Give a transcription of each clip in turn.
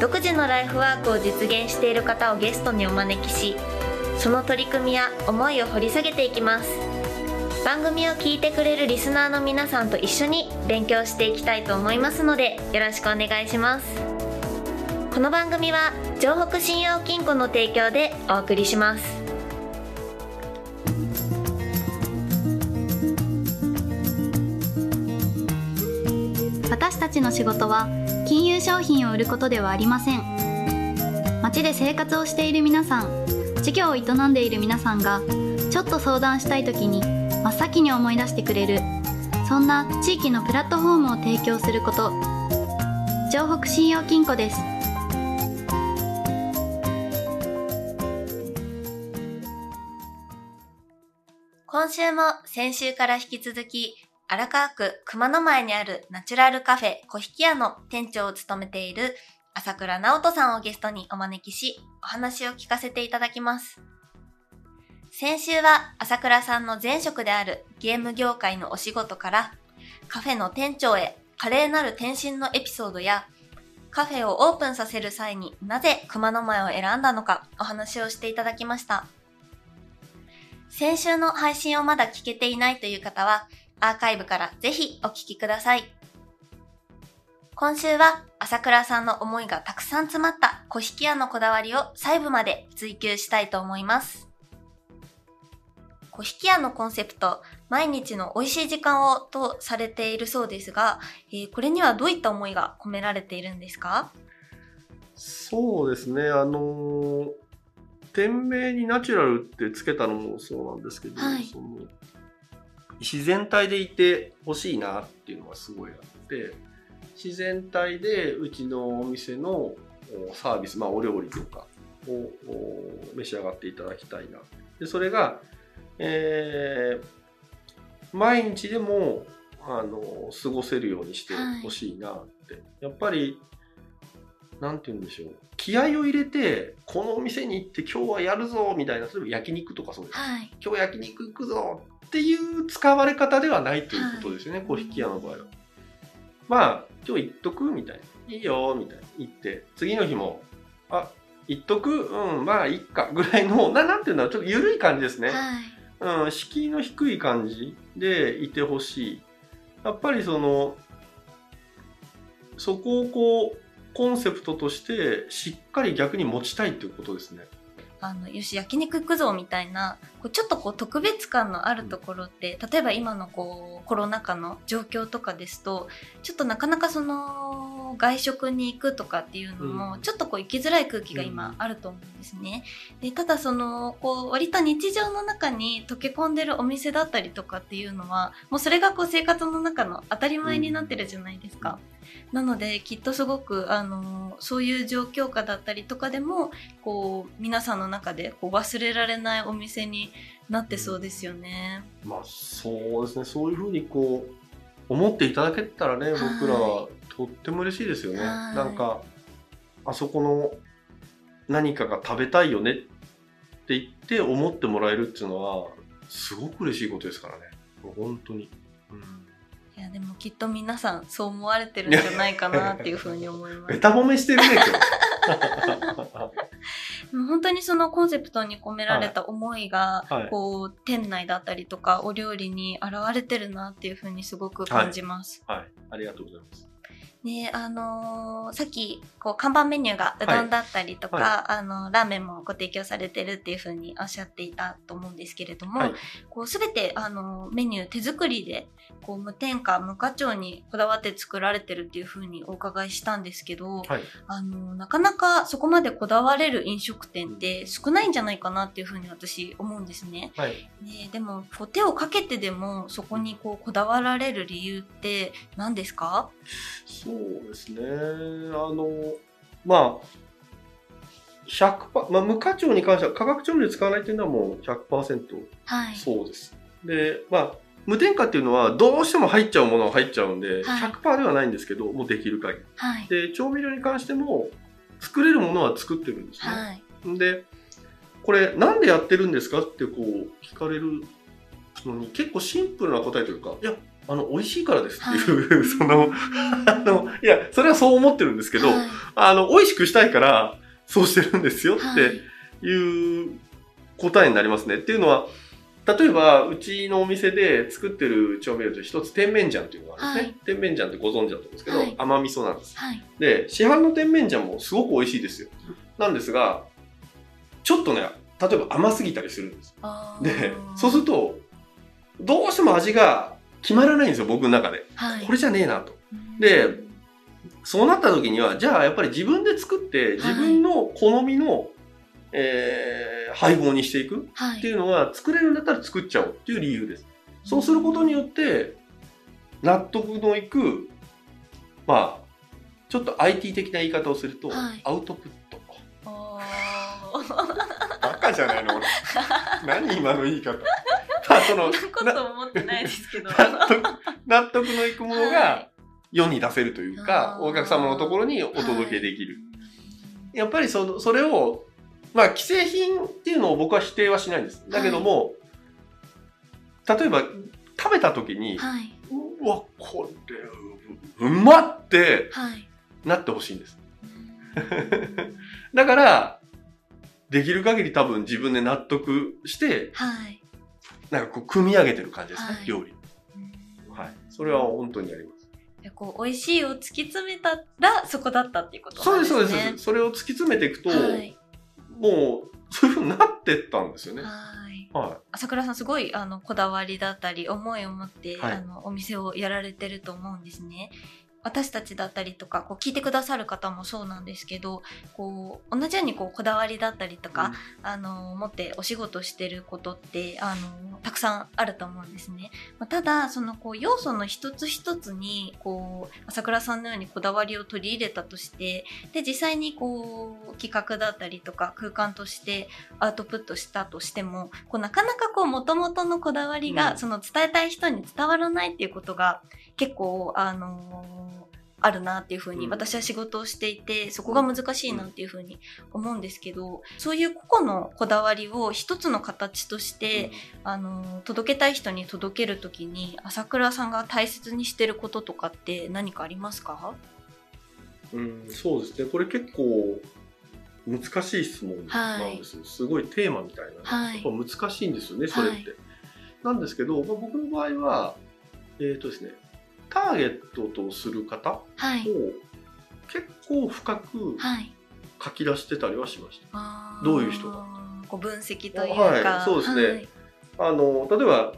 独自のライフワークを実現している方をゲストにお招きしその取り組みや思いを掘り下げていきます。番組を聞いてくれるリスナーの皆さんと一緒に勉強していきたいと思いますのでよろしくお願いします。この番組は城北信用金庫の提供でお送りします。私たちの仕事は金融商品を売ることではありません。街で生活をしている皆さん事業を営んでいる皆さんがちょっと相談したい時に真っ先に思い出してくれるそんな地域のプラットフォームを提供すること。城北信用金庫です。今週も先週から引き続き荒川区熊野前にあるナチュラルカフェ小引屋の店長を務めている朝倉直人さんをゲストにお招きし、お話を聞かせていただきます。先週は朝倉さんの前職であるゲーム業界のお仕事からカフェの店長へ華麗なる転身のエピソードやカフェをオープンさせる際になぜ熊野前を選んだのかお話をしていただきました。先週の配信をまだ聞けていないという方はアーカイブからぜひお聞きください。今週は朝倉さんの思いがたくさん詰まった小引屋のこだわりを細部まで追求したいと思います。小引屋のコンセプト、毎日の美味しい時間をとされているそうですが、えー、これにはどういった思いが込められているんですか？そうですね、あのー、店名にナチュラルってつけたのもそうなんですけど、はい、その自然体でいてほしいなっていうのがすごいあって、自然体でうちのお店のサービス、まあ、お料理とかを召し上がっていただきたいな。でそれが、えー、毎日でもあの過ごせるようにしてほしいなって、はい、やっぱりなんて言うんでしょう気合を入れてこのお店に行って今日はやるぞみたいな例えば焼肉とかそうです、はい、今日焼肉行くぞっていう使われ方ではないということですよね、はい、小引き屋の場合は。まあ今日行っとくみたいな。いいよみたいな。言って、次の日も、あ、行っとく？うん、まあいっか。ぐらいの、ななんていうんだろう、ちょっと緩い感じですね。はい、うん、敷居の低い感じでいてほしい。やっぱりその、そこをこう、コンセプトとしてしっかり逆に持ちたいっていうことですね。あのよし焼肉行くぞみたいなこうちょっとこう特別感のあるところって、例えば今のこうコロナ禍の状況とかですとちょっとなかなかその外食に行くとかっていうのも、ちょっとこう行きづらい空気が今あると思うんですね。でただそのこう割と日常の中に溶け込んでるお店だったりとかっていうのはもうそれがこう生活の中の当たり前になってるじゃないですか。なのできっとすごくあのそういう状況下だったりとかでもこう皆さんの中でこう忘れられないお店になってそうですよね。まあそうですねそういうふうにこう思っていただけたらね僕らはとっても嬉しいですよね。なんかあそこの何かが食べたいよねって言って思ってもらえるっていうのはすごく嬉しいことですからね。本当に。うんいやでもきっと皆さんそう思われてるんじゃないかなっていうふうに思います。ベタ褒めしてるね今日。本当にそのコンセプトに込められた思いが、はい、こう店内だったりとかお料理に現れてるなっていうふうにすごく感じます。はい、はい、ありがとうございます。ねあのー、さっきこう看板メニューがうどんだったりとか、はいはい、あのラーメンもご提供されてるっていうふうにおっしゃっていたと思うんですけれども、はい、こう全てあのメニュー手作りでこう無添加無課長にこだわって作られてるっていうふうにお伺いしたんですけど、あのなかなかそこまでこだわれる飲食店って少ないんじゃないかなっていうふうに私思うんですね。ねでもこう手をかけてでもそこにこうこだわられる理由って何ですか？そうですね。あの、まあ、100%、まあ、無課長に関しては化学調味料使わないっていうのはもう100%はい。そうです。で、まあ、無添加っていうのはどうしても入っちゃうものは入っちゃうんで、はい100%ではないんですけど、もうできる限り。はい。で、調味料に関しても作れるものは作ってるんですね。はい。で、これなんでやってるんですかってこう聞かれるのに結構シンプルな答えというか、いや、あの、美味しいからですっていう、その、あの、いや、それはそう思ってるんですけど、はいあの、美味しくしたいから、そうしてるんですよはいっていう答えになりますね。っていうのは、例えば、うちのお店で作ってる調味料と一つ、甜麺醤っていうのがあるんですね。甜麺醤ってご存知だと思うんですけど、はい甘味噌なんです。はい。で、市販の甜麺醤もすごく美味しいですよ。なんですが、ちょっとね、例えば甘すぎたりするんです。で、そうすると、どうしても味が決まらないんですよ、僕の中で。はい。これじゃねえなと。でそうなった時には、じゃあやっぱり自分で作って、自分の好みの、えー配合にしていくはい。っていうのは、作れるんだったら作っちゃおうっていう理由です。そうすることによって、納得のいく、まあ、ちょっと IT 的な言い方をすると、はいアウトプット。あバカじゃないの俺 何今の言い方。まあ、その、ーそんなこと思ってないですけど。納得納得のいくものはが世に出せるというか、あーお客様のところにお届けできる。やっぱりそのそれを、まあ、既製品っていうのを僕は否定はしないんです。だけども、例えば食べた時に、はい。うわ、これ、ううまってはい。なってほしいんです。だから、できる限り多分自分で納得して、はい。なんかこう、組み上げてる感じですね、はい料理。はい。それは本当にあります。でこう美味しいを突き詰めたらそこだったっていうことそうです、なんですね。そうです。それを突き詰めていくと、はい。もう、そういうふうになってったんですよね。はい。は朝倉さんすごいあのこだわりだったり思いを持って、はいあのお店をやられてると思うんですね。私たちだったりとかこう聞いてくださる方もそうなんですけどこう同じようにこうこだわりだったりとい。か、あの持ってお仕事してることってあのたくさんあると思うんですね。まあただそのこう要素の一つ一つにこう朝倉さんのようにこだわりを取り入れたとしてで実際にこう企画だったりとか空間としてアウトプットしたとしてもこうなかなかこう元々のこだわりが、うんその伝えたい人に伝わらないっていうことが結構あのあるなっていうふうに、うん私は仕事をしていてそこが難しいなっていうふうに思うんですけどそういう個々のこだわりを一つの形として、あの届けたい人に届けるときに朝倉さんが大切にしてることとかって何かありますか？うん、そうですね。これ結構難しい質問なんですよ。すごいテーマみたいな。はいやっぱ難しいんですよね、それって。はいなんですけど、まあ、僕の場合は、えっ、とですね、ターゲットとする方をはい。結構深くはい。書き出してたりはしました。あー。どういう人がこう分析というか、はいそうですね。あの、例えば、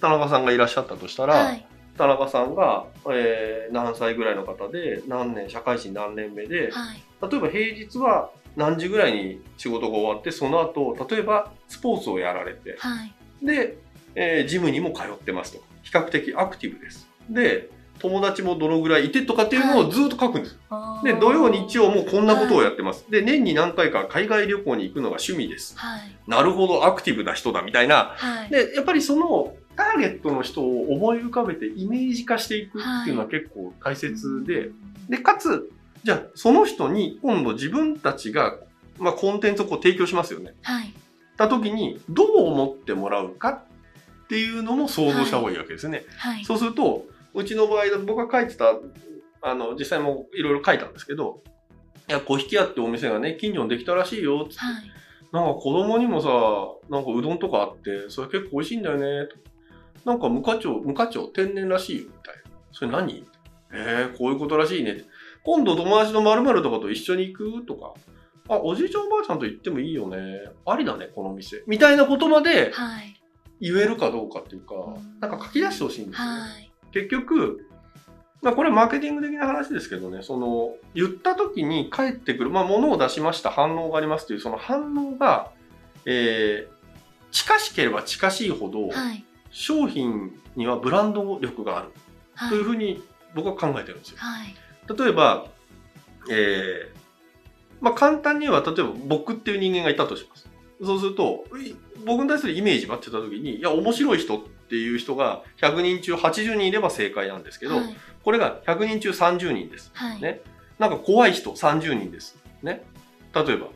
田中さんがいらっしゃったとしたら、はい。田中さんが、えー何歳ぐらいの方で、何年、社会人何年目で、はい。例えば平日は何時ぐらいに仕事が終わって、その後、例えばスポーツをやられて、はい。で、えージムにも通ってますと。比較的アクティブです。で、友達もどのぐらいいてとかっていうのをずっと書くんです。あーで、土曜日曜もこんなことをやってます。で、年に何回か海外旅行に行くのが趣味です。はいなるほど、アクティブな人だみたいな。はいで、やっぱりそのターゲットの人を思い浮かべてイメージ化していくっていうのは結構大切で、で、かつ、じゃあその人に今度自分たちが、まあ、コンテンツをこう提供しますよね。はいた時にどう思ってもらうかっていうのも想像した方がいいわけですね。はいそうすると、うちの場合僕が書いてた、あの、実際もいろいろ書いたんですけど、いや、小引き屋ってお店がね、近所にできたらしいよ、つって。はいなんか子供にもさ、なんかうどんとかあって、それ結構美味しいんだよね、と。なんか無課長、無課長天然らしいよ、みたいな。それ何？えー、こういうことらしいね。今度友達の〇〇とかと一緒に行く？とか。あ、おじいちゃんおばあちゃんと行ってもいいよね。ありだね、この店。みたいな言葉ではい言えるかどうかっていうかうん、なんか書き出してほしいんですよね。はい結局、まあこれはマーケティング的な話ですけどね、その言った時に返ってくる、まあ物を出しました反応がありますというその反応が、えー近しければ近しいほどはい。商品にはブランド力がある。はい。というふうに僕は考えてるんですよ。はい。例えば、えーまあ簡単には例えば僕っていう人間がいたとします。そうすると僕に対するイメージはってた時にいや面白い人っていう人が100人中80人いれば正解なんですけど、はい、これが100人中30人です、はい、ね。なんか怖い人30人です。ね。例えば。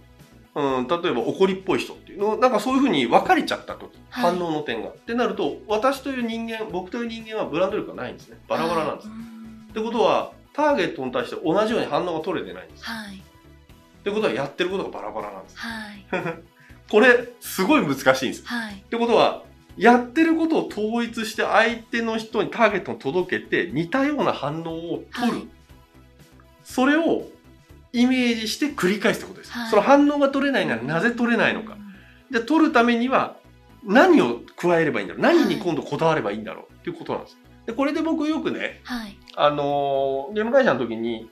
うん、例えば怒りっぽい人っていうのなんかそういうふうに分かれちゃった時、はい、反応の点が。ってなると私という人間僕という人間はブランド力がないんですね。バラバラなんです。はい、ってことはターゲットに対して同じように反応が取れてないんです。はい、ってことはやってることがバラバラなんです。はい、これすごい難しいんです。はい、ってことはやってることを統一して相手の人にターゲットに届けて似たような反応を取る。それをイメージして繰り返すってことです。はい、その反応が取れないならなぜ取れないのか。で、取るためには何を加えればいいんだろう何に今度こだわればいいんだろうっていうことなんです。で、これで僕よくね、はい、あの、ゲーム会社の時に、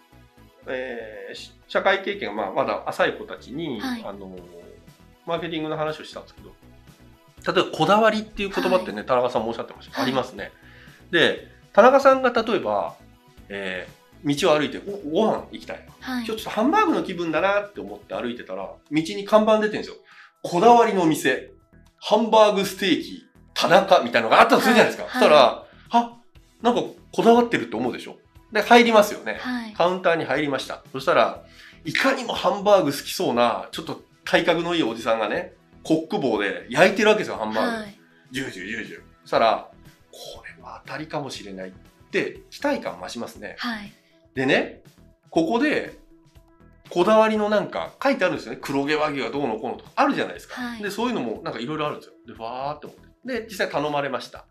えー、社会経験がまあまだ浅い子たちに、はい、あの、マーケティングの話をしたんですけど、例えばこだわりっていう言葉ってね、はい、田中さんもおっしゃってました。ありますね。で、田中さんが例えば、えー、道を歩いてご飯行きたい、はい、今日ちょっとハンバーグの気分だなって思って歩いてたら道に看板出てるんですよ。こだわりの店。ハンバーグステーキ田中みたいなのがあったとするじゃないですか、はい、そしたらはなんかこだわってるって思うでしょ。で入りますよね、はい、カウンターに入りました。そしたらいかにもハンバーグ好きそうなちょっと体格のいいおじさんがねコック棒で焼いてるわけですよハンバーグ、はい、ジュージュージュージューそしたらこれは当たりかもしれないって期待感増しますね、はいでね、ここで、こだわりのなんか書いてあるんですよね。黒毛和牛がどうのこうのとかあるじゃないですか。はい、で、そういうのもなんかいろいろあるんですよ。で、わーって思って。で、実際頼まれました。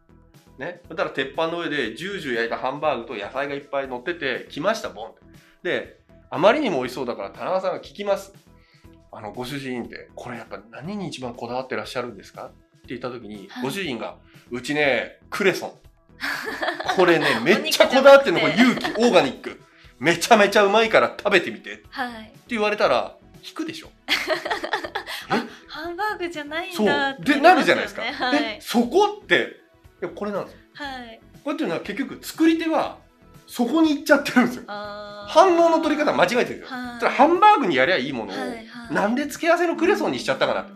ね。そしたら鉄板の上でジュージュー焼いたハンバーグと野菜がいっぱい乗ってて、来ました、ボンって。で、あまりにも美味しそうだから田中さんが聞きます。あの、ご主人って、これやっぱ何に一番こだわってらっしゃるんですか？って言った時に、はい、ご主人が、うちね、クレソン。これね、めっちゃこだわってるの、これ勇気、オーガニック。めちゃめちゃうまいから食べてみて、はい、って言われたら引くでしょ。あハンバーグじゃないんだって、ね、でなるじゃないですか、はい、そこってこれなんですよ、はい、これっていうのは結局作り手はそこに行っちゃってるんですよ反応の取り方間違えてるんですよ、はい、ハンバーグにやりゃいいものを、はいはい、なんで付け合わせのクレソンにしちゃったかなって、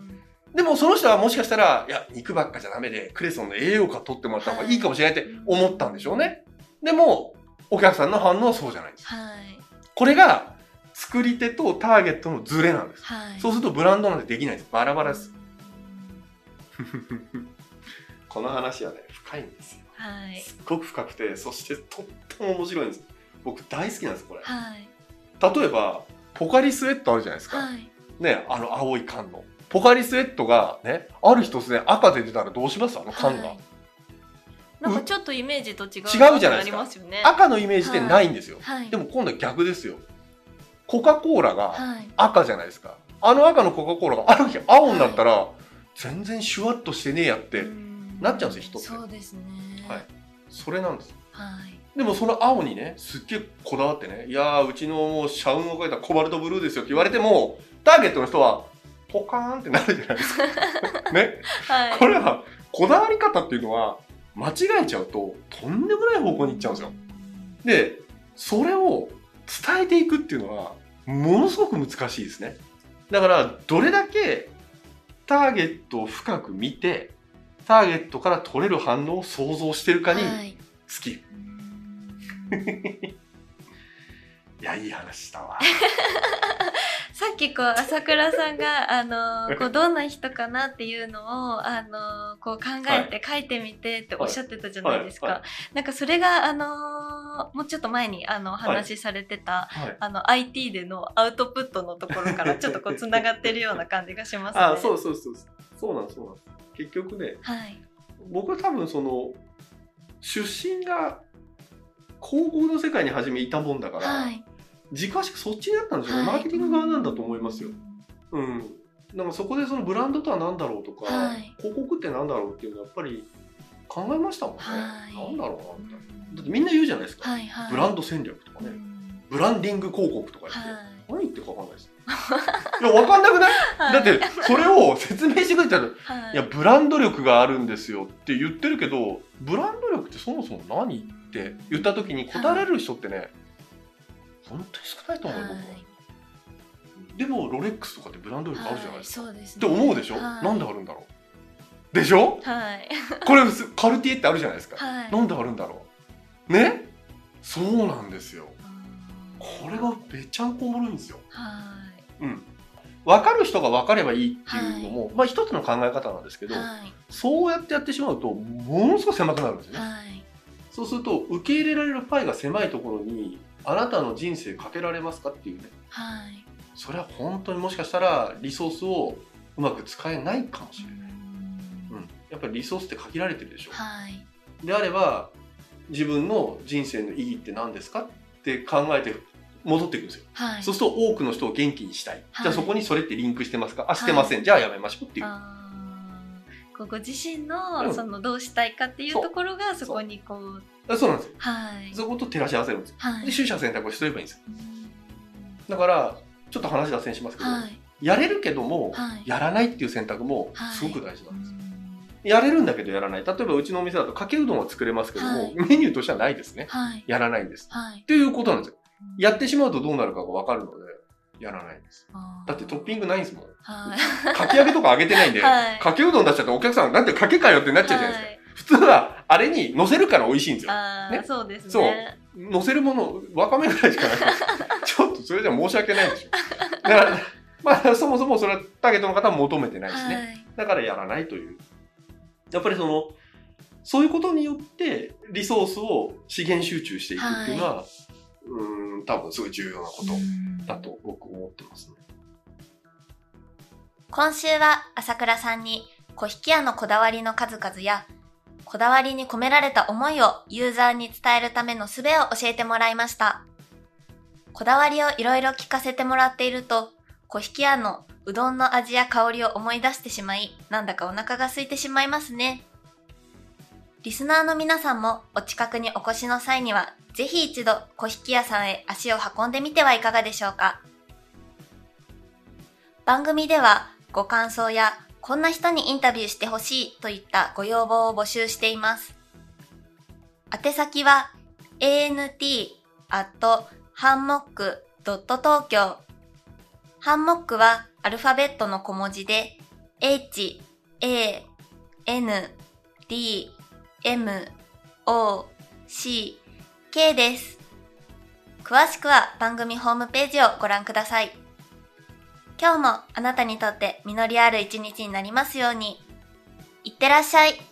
でもその人はもしかしたら、いや、肉ばっかじゃダメで、クレソンの栄養価取ってもらった方がいいかもしれないって思ったんでしょうね。でも、お客さんの反応はそうじゃないんです。はい、これが作り手とターゲットのズレなんです。はい、そうするとブランドなんてできないです。バラバラです。この話はね、深いんですよ。はい、すっごく深くて、そしてとっても面白いんです。僕大好きなんです、これ。はい、例えば、ポカリスエットあるじゃないですか。はい、ね、あの青い缶の。ポカリスエットがね、ある日突然赤で出たらどうします？あの缶が。なんかちょっとイメージと違う違うじゃないですか、ね、赤のイメージってないんですよ、はい、でも今度は逆ですよ。コカ・コーラが赤じゃないですか、はい、あの赤のコカ・コーラがある日青になったら、はい、全然シュワッとしてねえやってなっちゃうんですよ人って。そうですねはい。それなんです。はい。でもその青にねすっげえこだわってね「いやうちのもう社運を書いたコバルトブルーですよ」って言われてもターゲットの人はポカーンってなるじゃないですか。ね、はい、これはこだわり方っていうのは間違えちゃうととんでもない方向に行っちゃうんですよ。で、それを伝えていくっていうのはものすごく難しいですね。だからどれだけターゲットを深く見てターゲットから取れる反応を想像してるかに尽きる。はい いや、いい話したわ。さっきこう、朝倉さんが、あの、こう、どんな人かなっていうのを、あの、こう考えて書いてみてっておっしゃってたじゃないですか。なんかそれが、あの、もうちょっと前に、あの、話されてた、はい、あの、IT でのアウトプットのところから、ちょっとこう、つながってるような感じがしますね。あ、そうそうそう。そう。なんそうなん結局ね、はい、僕は多分その、出身が高校の世界に初めいたもんだから、はい、軸足そっちにあったんですよね、はい、マーケティング側なんだと思いますよ。うん、なんかそこでそのブランドとは何だろうとか、はい、広告って何だろうっていうのはやっぱり考えましたもんね。はい、何だろうなみたいな。だってみんな言うじゃないですか、はいはい、ブランド戦略とかね、ブランディング広告とか言って、はい、何言ってるか分かんないです。いや分かんなくない、はい、だってそれを説明してくれたら、はい、いやブランド力があるんですよって言ってるけどブランド力ってそもそも何って言った時に答えられる人ってね、本当に少ないと思う、僕は。でもロレックスとかってブランド力あるじゃないですか、はい、す、って思うでしょ、はい。なんであるんだろう？でしょ？はい。これカルティエってあるじゃないですか、はい。なんであるんだろう？ね？そうなんですよ。これがべちゃんこおもろいんですよ。はい。うん。分かる人が分かればいいっていうのも、まあ一つの考え方なんですけど、はい。そうやってやってしまうとものすごく狭くなるんですよね、はい。そうすると受け入れられるパイが狭いところにあなたの人生かけられますかっていうね。はい。それは本当にもしかしたらリソースをうまく使えないかもしれない、うん、やっぱりリソースって限られてるでしょ。はい。であれば自分の人生の意義って何ですかって考えて戻っていくんですよ、はい。そうすると多くの人を元気にしたい、はい。じゃあそこにそれってリンクしてますか？あしてません、じゃあやめましょうっていう。ご自身うのん。そのどうしたいかっていうところがそこにこうあそうなんですよ。はい。そこと照らし合わせるんですよ。はい。で取捨選択をすればいいんですよ。うんだからちょっと話脱線しますけど、はい。やれるけども、はい。やらないっていう選択もはい。すごく大事なんですよ、うん。やれるんだけどやらない。例えばうちのお店だとかけうどんは作れますけども、はい。メニューとしてはないですね。はい。やらないんです。はい。っていうことなんですよ。やってしまうとどうなるかが分かるのでやらないんです。だってトッピングないんですもん。はい。かき揚げとか揚げてないんで、はい。かけうどん出しちゃったらお客さんなんでかけかよってなっちゃうじゃないですか、普通はあれに乗せるから美味しいんですよ。ね。そうですね。そう。乗せるものわかめぐらいしかない。ちょっとそれじゃ申し訳ないでしょ。だからまあそもそもそれはターゲットの方は求めてないしね、はい。だからやらないという。やっぱりそのそういうことによってリソースを資源集中していくっていうのは、うーん多分すごい重要なことうん。だと僕思ってますね。今週は朝倉さんに小引屋のこだわりの数々やこだわりに込められた思いをユーザーに伝えるための術を教えてもらいました。こだわりをいろいろ聞かせてもらっていると小引屋のうどんの味や香りを思い出してしまいなんだかお腹が空いてしまいますね。リスナーの皆さんもお近くにお越しの際にはぜひ一度小引屋さんへ足を運んでみてはいかがでしょうか。番組ではご感想やこんな人にインタビューしてほしいといったご要望を募集しています。宛先は ant アットハンモックドット東京ハンモックはアルファベットの小文字で h, a, n, d, m, o, c, k です。詳しくは番組ホームページをご覧ください。今日もあなたにとって実りある一日になりますように。いってらっしゃい。